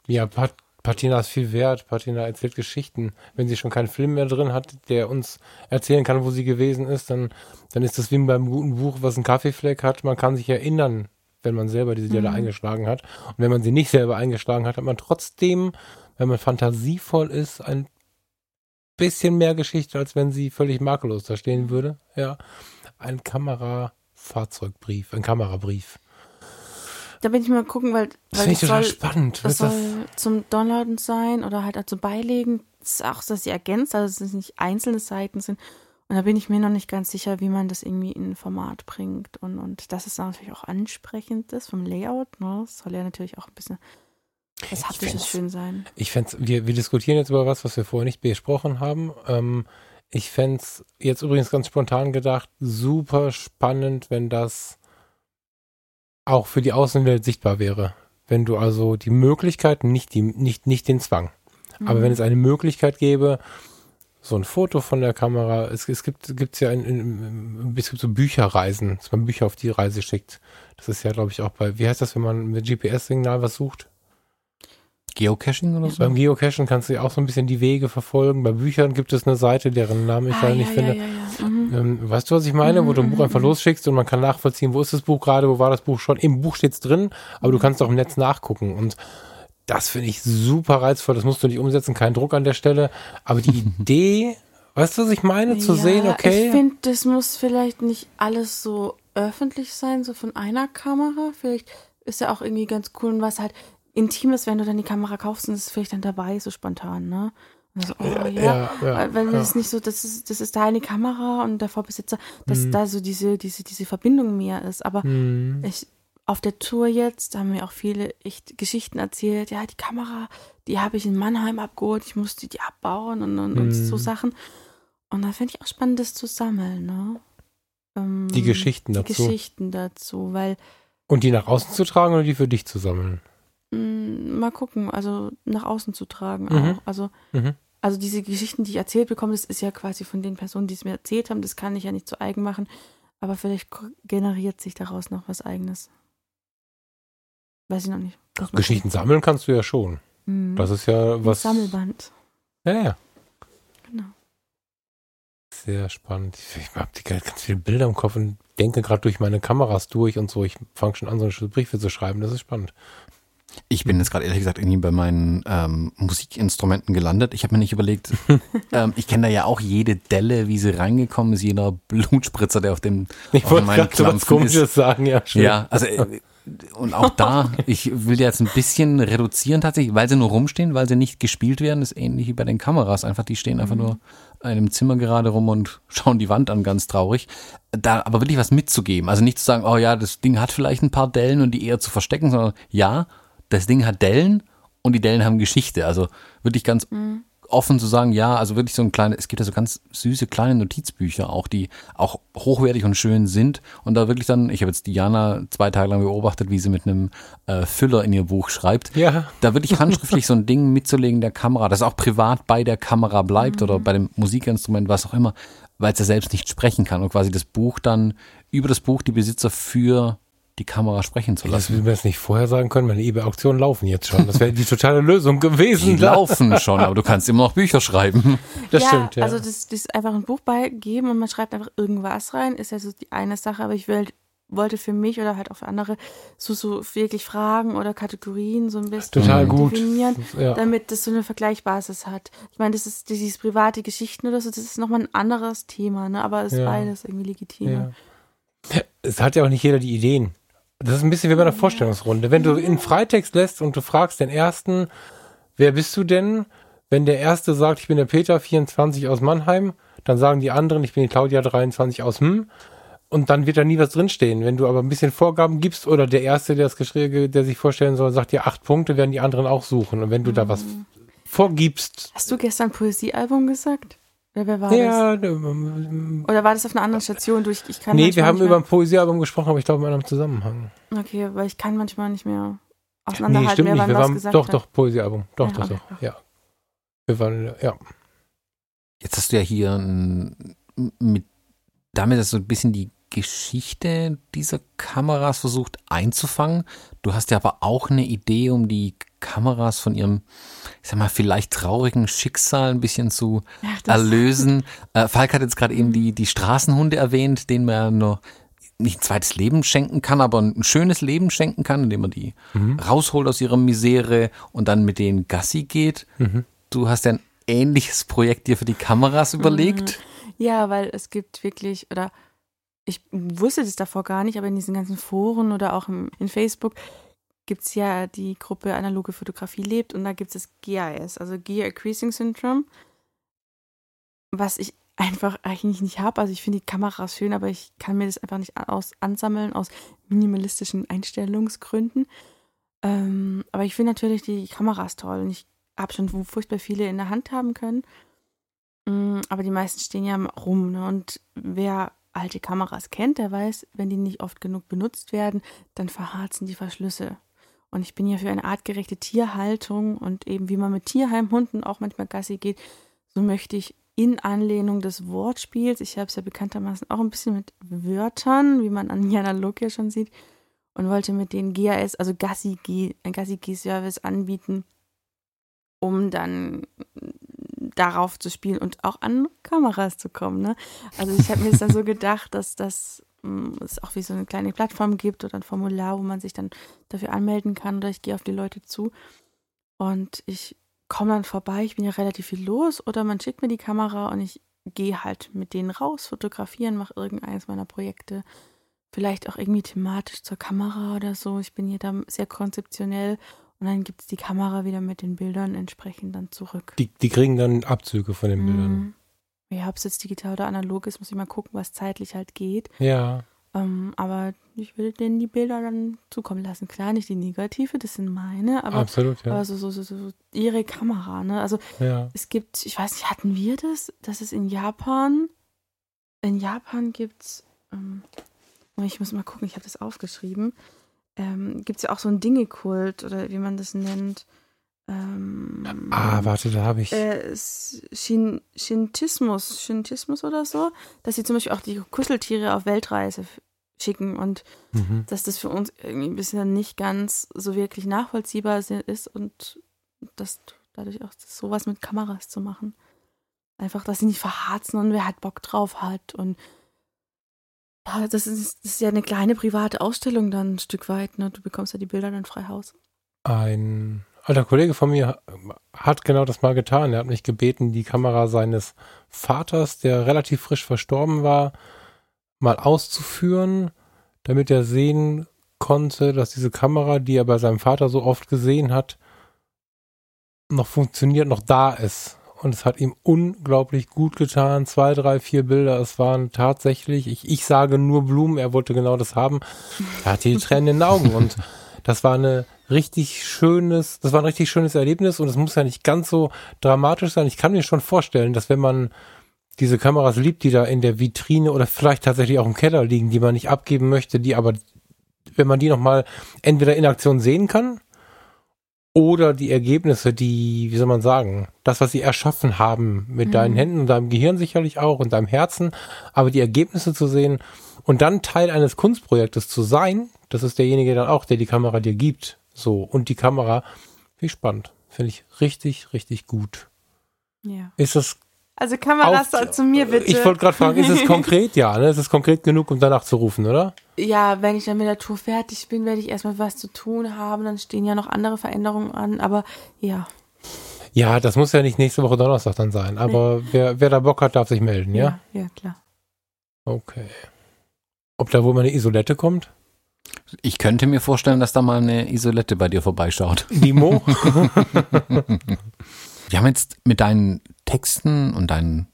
Ja, Pat Patina ist viel wert. Patina erzählt Geschichten. Wenn sie schon keinen Film mehr drin hat, der uns erzählen kann, wo sie gewesen ist, dann, dann ist das wie beim guten Buch, was einen Kaffeefleck hat. Man kann sich erinnern, wenn man selber diese Delle Mhm. eingeschlagen hat. Und wenn man sie nicht selber eingeschlagen hat, hat man trotzdem, wenn man fantasievoll ist, ein bisschen mehr Geschichte, als wenn sie völlig makellos da stehen würde. Ja. Ein Kamerafahrzeugbrief, ein Kamerabrief. Da bin ich mal gucken, weil, Das weil finde ich total soll, spannend. das soll zum Downloaden sein oder halt zum Beilegen. Das ist auch, dass sie ergänzt, also dass es nicht einzelne Seiten sind. Und da bin ich mir noch nicht ganz sicher, wie man das irgendwie in ein Format bringt. Und, und dass es natürlich auch ansprechend ist vom Layout. Ne? Das soll ja natürlich auch ein bisschen was Haptisches schön sein. Ich fände wir, wir diskutieren jetzt über was, was wir vorher nicht besprochen haben. Ähm, ich fände es jetzt übrigens ganz spontan gedacht, super spannend, wenn das auch für die Außenwelt sichtbar wäre. Wenn du also die Möglichkeit, nicht, die, nicht, nicht den Zwang, aber Mhm. wenn es eine Möglichkeit gäbe, so ein Foto von der Kamera, es, es gibt gibt's ja in, in, es gibt so Bücherreisen, dass man Bücher auf die Reise schickt. Das ist ja, glaube ich, auch bei, wie heißt das, wenn man mit GPS-Signal was sucht? Geocaching oder so? Beim Geocachen kannst du ja auch so ein bisschen die Wege verfolgen. Bei Büchern gibt es eine Seite, deren Namen ich ah, leider ja, nicht ja, finde. ja, ja. Mhm. Ähm, weißt du, was ich meine? Wo du ein Buch Mhm, einfach mhm. losschickst und man kann nachvollziehen, wo ist das Buch gerade, wo war das Buch schon. Im Buch steht's drin, aber du kannst auch im Netz nachgucken. Und das finde ich super reizvoll. Das musst du nicht umsetzen, kein Druck an der Stelle. Aber die [LAUGHS] Idee, weißt du, was ich meine? Zu ja, sehen, okay. Ich finde, das muss vielleicht nicht alles so öffentlich sein, so von einer Kamera. Vielleicht ist ja auch irgendwie ganz cool und was halt intim ist, wenn du dann die Kamera kaufst und es ist vielleicht dann dabei, so spontan, ne? So, oh, ja, ja, ja, Weil- Wenn es nicht so, das ist, das ist deine Kamera und der Vorbesitzer, dass Mhm. da so diese, diese, diese Verbindung mehr ist. Aber Hm. ich, auf der Tour jetzt haben mir auch viele echt Geschichten erzählt. Ja, die Kamera, die habe ich in Mannheim abgeholt, ich musste die abbauen und, und, und so Mhm. Sachen. Und da finde ich auch spannend, das zu sammeln, ne? Ähm, Die Geschichten die dazu. Geschichten dazu, weil Und die nach außen zu tragen oder die für dich zu sammeln? Mh, mal gucken, also nach außen zu tragen Mhm. auch. Also, Mhm. also diese Geschichten, die ich erzählt bekomme, das ist ja quasi von den Personen, die es mir erzählt haben, das kann ich ja nicht zu eigen machen. Aber vielleicht generiert sich daraus noch was eigenes. Weiß ich noch nicht. Geschichten sammeln kannst du ja schon. Mhm. Das ist ja Ein was. Sammelband. Ja, ja. Genau. Sehr spannend. Ich habe ganz viele Bilder im Kopf und denke gerade durch meine Kameras durch und so. Ich fange schon an, so eine Briefe zu schreiben. Das ist spannend. Ich bin jetzt gerade ehrlich gesagt irgendwie bei meinen ähm, Musikinstrumenten gelandet. Ich habe mir nicht überlegt, [LAUGHS] ähm, ich kenne da ja auch jede Delle, wie sie reingekommen ist, jeder Blutspritzer, der auf dem Ich auf wollte meinen gerade was Komisches sagen, ja. Schön. Ja, also äh, und auch da, [LAUGHS] ich will jetzt ein bisschen reduzieren tatsächlich, weil sie nur rumstehen, weil sie nicht gespielt werden, ist ähnlich wie bei den Kameras. Einfach, die stehen einfach nur in einem Zimmer gerade rum und [LAUGHS] schauen die Wand an, ganz traurig. Da aber wirklich was mitzugeben. Also nicht zu sagen, oh ja, das Ding hat vielleicht ein paar Dellen und die eher zu verstecken, sondern ja, das Ding hat Dellen und die Dellen haben Geschichte. Also wirklich ganz offen zu sagen, ja, also wirklich so ein kleines, es gibt ja so ganz süße kleine Notizbücher auch, die auch hochwertig und schön sind und da wirklich dann, ich habe jetzt Diana zwei Tage lang beobachtet, wie sie mit einem äh, Füller in ihr Buch schreibt. Ja. Da wirklich handschriftlich [LAUGHS] so ein Ding mitzulegen der Kamera, das auch privat bei der Kamera bleibt oder bei dem Musikinstrument, was auch immer, weil es ja selbst nicht sprechen kann und quasi das Buch dann über das Buch die Besitzer für die Kamera sprechen zu Das lassen. will mir jetzt nicht vorher sagen können, meine eBay-Auktionen laufen jetzt schon. Das wäre die totale Lösung Die gewesen. laufen schon, aber du kannst immer noch Bücher schreiben. Das ja, stimmt, ja. Also das, das einfach ein Buch beigeben und man schreibt einfach irgendwas rein, ist ja so die eine Sache, aber ich will, wollte für mich oder halt auch für andere so, so wirklich Fragen oder Kategorien so ein bisschen Total gut. definieren, ja. damit das so eine Vergleichbasis hat. Ich meine, das ist dieses private Geschichten oder so, das ist nochmal ein anderes Thema, ne? aber es ist Ja. beides irgendwie legitim. Ja. Es hat ja auch nicht jeder die Ideen. Das ist ein bisschen wie bei einer Vorstellungsrunde. Wenn du in Freitext lässt und du fragst den ersten, wer bist du denn? Wenn der erste sagt, ich bin der Peter 24 aus Mannheim, dann sagen die anderen, ich bin die Claudia 23 aus hm. Und dann wird da nie was drinstehen. Wenn du aber ein bisschen Vorgaben gibst oder der Erste, der das geschrieben, der sich vorstellen soll, sagt dir acht Punkte, werden die anderen auch suchen. Und wenn du da was vorgibst, Hast du gestern Poesiealbum gesagt? Oder wer war ja, das? ähm, Oder war das auf einer anderen Station? Du, ich, kann nee, wir haben über mehr, ein Poesiealbum gesprochen, aber ich glaube in einem Zusammenhang. Okay, weil ich kann manchmal nicht mehr Nee, auseinanderhalten, stimmt wer nicht. Wir waren, gesagt doch, hat. doch, Poesiealbum. Doch, Ja, doch, okay. doch. Ja. Wir waren, ja. Jetzt hast du ja hier ein, mit, damit hast du ein bisschen die Geschichte dieser Kameras versucht einzufangen. Du hast ja aber auch eine Idee, um die Kameras von ihrem, ich sag mal, vielleicht traurigen Schicksal ein bisschen zu Ach, erlösen. [LAUGHS] Äh, Falk hat jetzt gerade eben die, die Straßenhunde erwähnt, denen man ja nur nicht ein zweites Leben schenken kann, aber ein schönes Leben schenken kann, indem man die rausholt aus ihrer Misere und dann mit denen Gassi geht. Du hast ja ein ähnliches Projekt dir für die Kameras überlegt. Ja, weil es gibt wirklich, oder ich wusste das davor gar nicht, aber in diesen ganzen Foren oder auch im, in Facebook gibt es ja die Gruppe Analoge Fotografie lebt und da gibt es das GIS, also Gear Increasing Syndrome, was ich einfach eigentlich nicht habe. Also ich finde die Kameras schön, aber ich kann mir das einfach nicht aus ansammeln aus minimalistischen Einstellungsgründen. Ähm, aber ich finde natürlich die Kameras toll und ich habe schon furchtbar viele in der Hand haben können. Mm, Aber die meisten stehen ja rum. Ne? Und wer alte Kameras kennt, der weiß, wenn die nicht oft genug benutzt werden, dann verharzen die Verschlüsse. Und ich bin ja für eine artgerechte Tierhaltung und eben wie man mit Tierheimhunden auch manchmal Gassi geht, so möchte ich in Anlehnung des Wortspiels, ich habe es ja bekanntermaßen auch ein bisschen mit Wörtern, wie man an Jana Look ja schon sieht, und wollte mit den GAS, also Gassi, ein Gassi-G-Service anbieten, um dann darauf zu spielen und auch an Kameras zu kommen. Ne? Also ich habe mir das dann so gedacht, dass das es auch wie so eine kleine Plattform gibt oder ein Formular, wo man sich dann dafür anmelden kann oder ich gehe auf die Leute zu und ich komme dann vorbei, ich bin ja relativ viel los oder man schickt mir die Kamera und ich gehe halt mit denen raus, fotografieren, mache irgendeines meiner Projekte, vielleicht auch irgendwie thematisch zur Kamera oder so. Ich bin hier da sehr konzeptionell und dann gibt es die Kamera wieder mit den Bildern entsprechend dann zurück. Die, die kriegen dann Abzüge von den Bildern. Ja, ob es jetzt digital oder analog ist, muss ich mal gucken, was zeitlich halt geht. Ja. Ähm, aber ich will denen die Bilder dann zukommen lassen. Klar, nicht die negative, das sind meine, aber, absolut, ja. aber so, so, so, so ihre Kamera, ne? Also ja. es gibt, ich weiß nicht, hatten wir das? Das ist in Japan. In Japan gibt's, ähm, oh, ich muss mal gucken, ich habe das aufgeschrieben. Ähm, gibt es ja auch so ein Dingekult oder wie man das nennt. Ähm, Ah, warte, da habe ich. äh, Shin Shintismus, Shintismus oder so, dass sie zum Beispiel auch die Kuscheltiere auf Weltreise schicken und mhm. dass das für uns irgendwie ein bisschen nicht ganz so wirklich nachvollziehbar ist und dass dadurch auch sowas mit Kameras zu machen. Einfach, dass sie nicht verharzen und wer halt Bock drauf hat und ja, das ist, das ist ja eine kleine private Ausstellung dann ein Stück weit, ne? Du bekommst ja die Bilder dann frei Haus. Ein alter Kollege von mir hat genau das mal getan. Er hat mich gebeten, die Kamera seines Vaters, der relativ frisch verstorben war, mal auszuführen, damit er sehen konnte, dass diese Kamera, die er bei seinem Vater so oft gesehen hat, noch funktioniert, noch da ist. Und es hat ihm unglaublich gut getan. Zwei, drei, vier Bilder. Es waren tatsächlich, ich, ich sage nur Blumen, er wollte genau das haben. Er hatte die Tränen in den Augen. Und das war eine richtig schönes, das war ein richtig schönes Erlebnis und es muss ja nicht ganz so dramatisch sein. Ich kann mir schon vorstellen, dass wenn man diese Kameras liebt, die da in der Vitrine oder vielleicht tatsächlich auch im Keller liegen, die man nicht abgeben möchte, die aber, wenn man die nochmal entweder in Aktion sehen kann oder die Ergebnisse, die, wie soll man sagen, das, was sie erschaffen haben mit Mhm. deinen Händen und deinem Gehirn sicherlich auch und deinem Herzen, aber die Ergebnisse zu sehen und dann Teil eines Kunstprojektes zu sein, Das ist derjenige dann auch, der die Kamera dir gibt. So. Und die Kamera, wie spannend. Finde ich richtig, richtig gut. Ja. Ist das Also Kameras Auf- zu mir bitte. Ich wollte gerade fragen, ist es [LAUGHS] konkret? Ja, ne? Ist es konkret genug, um danach zu rufen, oder? Ja, wenn ich dann mit der Tour fertig bin, werde ich erstmal was zu tun haben. Dann stehen ja noch andere Veränderungen an. Aber ja, Ja, das muss ja nicht nächste Woche Donnerstag dann sein. Aber wer, wer da Bock hat, darf sich melden, ja? ja, ja, klar. Okay. Ob da wohl mal eine Isolette kommt? Ich könnte mir vorstellen, dass da mal eine Isolette bei dir vorbeischaut. Limo? [LAUGHS] [LAUGHS] Wir haben jetzt mit deinen Texten und deinen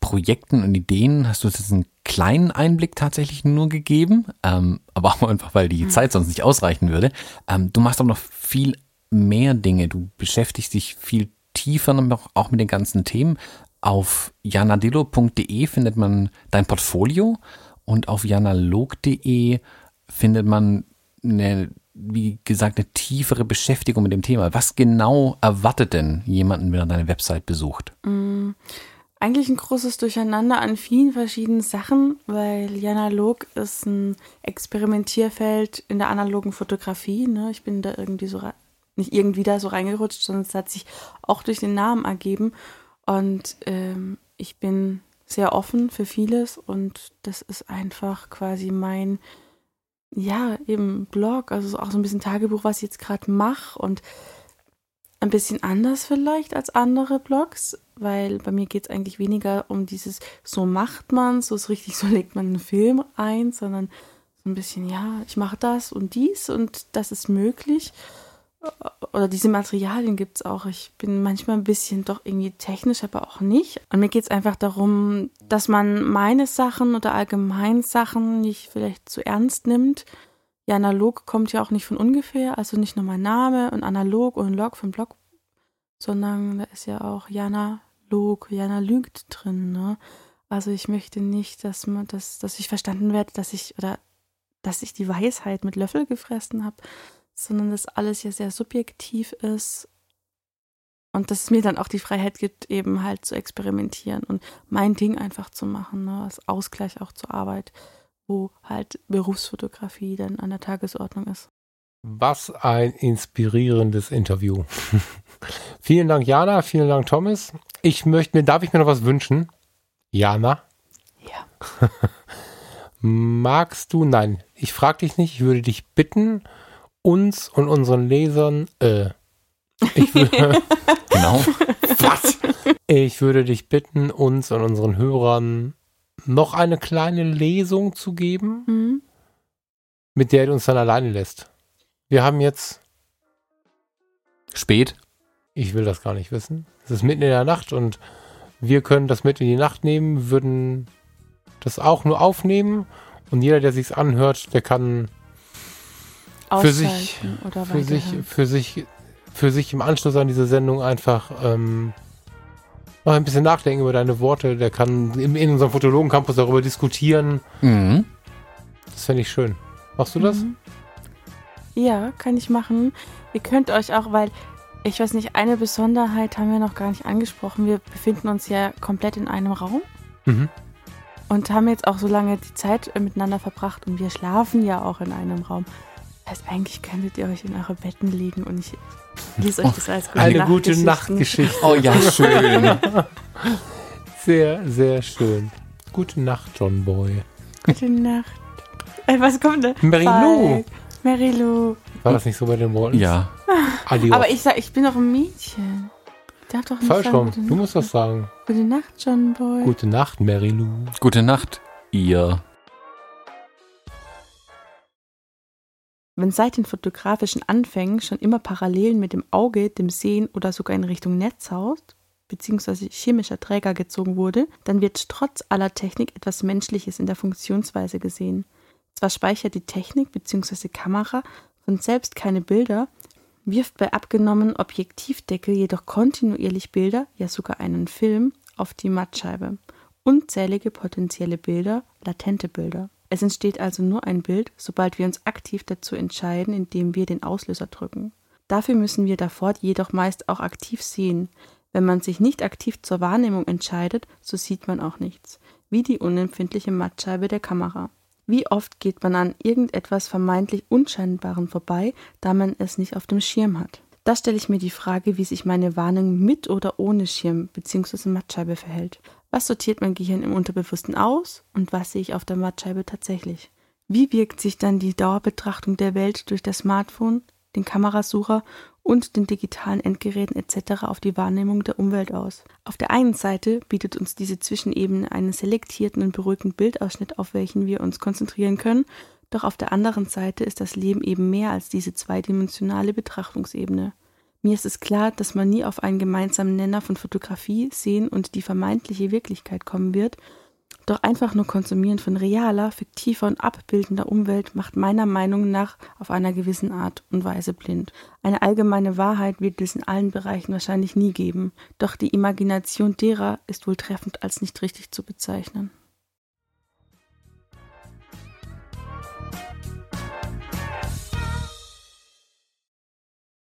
Projekten und Ideen, hast du uns jetzt einen kleinen Einblick tatsächlich nur gegeben, ähm, aber auch einfach, weil die Zeit sonst nicht ausreichen würde. Ähm, du machst auch noch viel mehr Dinge. Du beschäftigst dich viel tiefer noch auch mit den ganzen Themen. Auf janadillo.de findet man dein Portfolio und auf janalog.de findet man eine, wie gesagt, eine tiefere Beschäftigung mit dem Thema. Was genau erwartet denn jemanden, wenn er deine Website besucht? Mm, Eigentlich ein großes Durcheinander an vielen verschiedenen Sachen, weil Janalog ist ein Experimentierfeld in der analogen Fotografie. Ne? Ich bin da irgendwie so, nicht irgendwie da so reingerutscht, sondern es hat sich auch durch den Namen ergeben. Und ähm, ich bin sehr offen für vieles und das ist einfach quasi mein, ja, eben Blog, also auch so ein bisschen Tagebuch, was ich jetzt gerade mache und ein bisschen anders vielleicht als andere Blogs, weil bei mir geht es eigentlich weniger um dieses, so macht man so ist richtig, [LAUGHS] so legt man einen Film ein, sondern so ein bisschen, ja, ich mache das und dies und das ist möglich. Oder diese Materialien gibt es auch. Ich bin manchmal ein bisschen doch irgendwie technisch, aber auch nicht. Und mir geht es einfach darum, dass man meine Sachen oder allgemein Sachen nicht vielleicht zu ernst nimmt. Ja, analog kommt ja auch nicht von ungefähr, also nicht nur mein Name und analog und Log von Blog, sondern da ist ja auch Jana Log, Jana lügt drin, ne? Also ich möchte nicht, dass man das, dass ich verstanden werde, dass ich oder dass ich die Weisheit mit Löffel gefressen habe, sondern dass alles ja sehr subjektiv ist und dass es mir dann auch die Freiheit gibt, eben halt zu experimentieren und mein Ding einfach zu machen, ne? als Ausgleich auch zur Arbeit, wo halt Berufsfotografie dann an der Tagesordnung ist. Was ein inspirierendes Interview. [LAUGHS] vielen Dank, Jana. Vielen Dank, Thomas. Ich möchte mir, darf ich mir noch was wünschen? Jana, Ja. [LAUGHS] magst du? Nein, ich frage dich nicht. Ich würde dich bitten, uns und unseren Lesern, äh, ich würde, [LAUGHS] Genau. was? Ich würde dich bitten, uns und unseren Hörern noch eine kleine Lesung zu geben, Mhm. mit der du uns dann alleine lässt. Wir haben jetzt Spät. Ich will das gar nicht wissen. Es ist mitten in der Nacht und wir können das mit in die Nacht nehmen, würden das auch nur aufnehmen und jeder, der sich's anhört, der kann für sich, oder für sich, für sich, für sich im Anschluss an diese Sendung einfach ähm, noch ein bisschen nachdenken über deine Worte. Der kann in, in unserem Fotologen-Campus darüber diskutieren. Mhm. Das fände ich schön. Machst du das? Mhm. Ja, kann ich machen. Ihr könnt euch auch, weil ich weiß nicht, eine Besonderheit haben wir noch gar nicht angesprochen. Wir befinden uns ja komplett in einem Raum Mhm. und haben jetzt auch so lange die Zeit miteinander verbracht und wir schlafen ja auch in einem Raum. Das heißt, eigentlich könntet ihr euch in eure Betten legen und ich lese euch das als gute Eine gute. Nachtgeschichte. Oh ja, schön. [LAUGHS] Sehr, sehr schön. Gute Nacht, John Boy. Gute Nacht. Äh, was kommt da? Mary Lou. Mary Lou. War das nicht so bei den Waltons? ja. Adios. [LAUGHS] Aber ich sag, ich bin doch ein Mädchen. Ich darf doch nicht Falsch sagen, Du Nacht. musst das sagen. Gute Nacht, John Boy. Gute Nacht, Mary Lou. Gute Nacht, ihr. Wenn seit den fotografischen Anfängen schon immer Parallelen mit dem Auge, dem Sehen oder sogar in Richtung Netzhaut bzw. chemischer Träger gezogen wurde, dann wird trotz aller Technik etwas Menschliches in der Funktionsweise gesehen. Zwar speichert die Technik bzw. Kamera von selbst keine Bilder, wirft bei abgenommenen Objektivdeckel jedoch kontinuierlich Bilder, ja sogar einen Film, auf die Mattscheibe. Unzählige potenzielle Bilder, latente Bilder. Es entsteht also nur ein Bild, sobald wir uns aktiv dazu entscheiden, indem wir den Auslöser drücken. Dafür müssen wir davor jedoch meist auch aktiv sehen. Wenn man sich nicht aktiv zur Wahrnehmung entscheidet, so sieht man auch nichts, wie die unempfindliche Mattscheibe der Kamera. Wie oft geht man an irgendetwas vermeintlich Unscheinbarem vorbei, da man es nicht auf dem Schirm hat? Da stelle ich mir die Frage, wie sich meine Warnung mit oder ohne Schirm bzw. Mattscheibe verhält. Was sortiert mein Gehirn im Unterbewussten aus und was sehe ich auf der Mattscheibe tatsächlich? Wie wirkt sich dann die Dauerbetrachtung der Welt durch das Smartphone, den Kamerasucher und den digitalen Endgeräten etc. auf die Wahrnehmung der Umwelt aus? Auf der einen Seite bietet uns diese Zwischenebene einen selektierten und beruhigenden Bildausschnitt, auf welchen wir uns konzentrieren können, doch auf der anderen Seite ist das Leben eben mehr als diese zweidimensionale Betrachtungsebene. Mir ist es klar, dass man nie auf einen gemeinsamen Nenner von Fotografie, Sehen und die vermeintliche Wirklichkeit kommen wird, doch einfach nur Konsumieren von realer, fiktiver und abbildender Umwelt macht meiner Meinung nach auf einer gewissen Art und Weise blind. Eine allgemeine Wahrheit wird es in allen Bereichen wahrscheinlich nie geben, doch die Imagination derer ist wohl treffend als nicht richtig zu bezeichnen.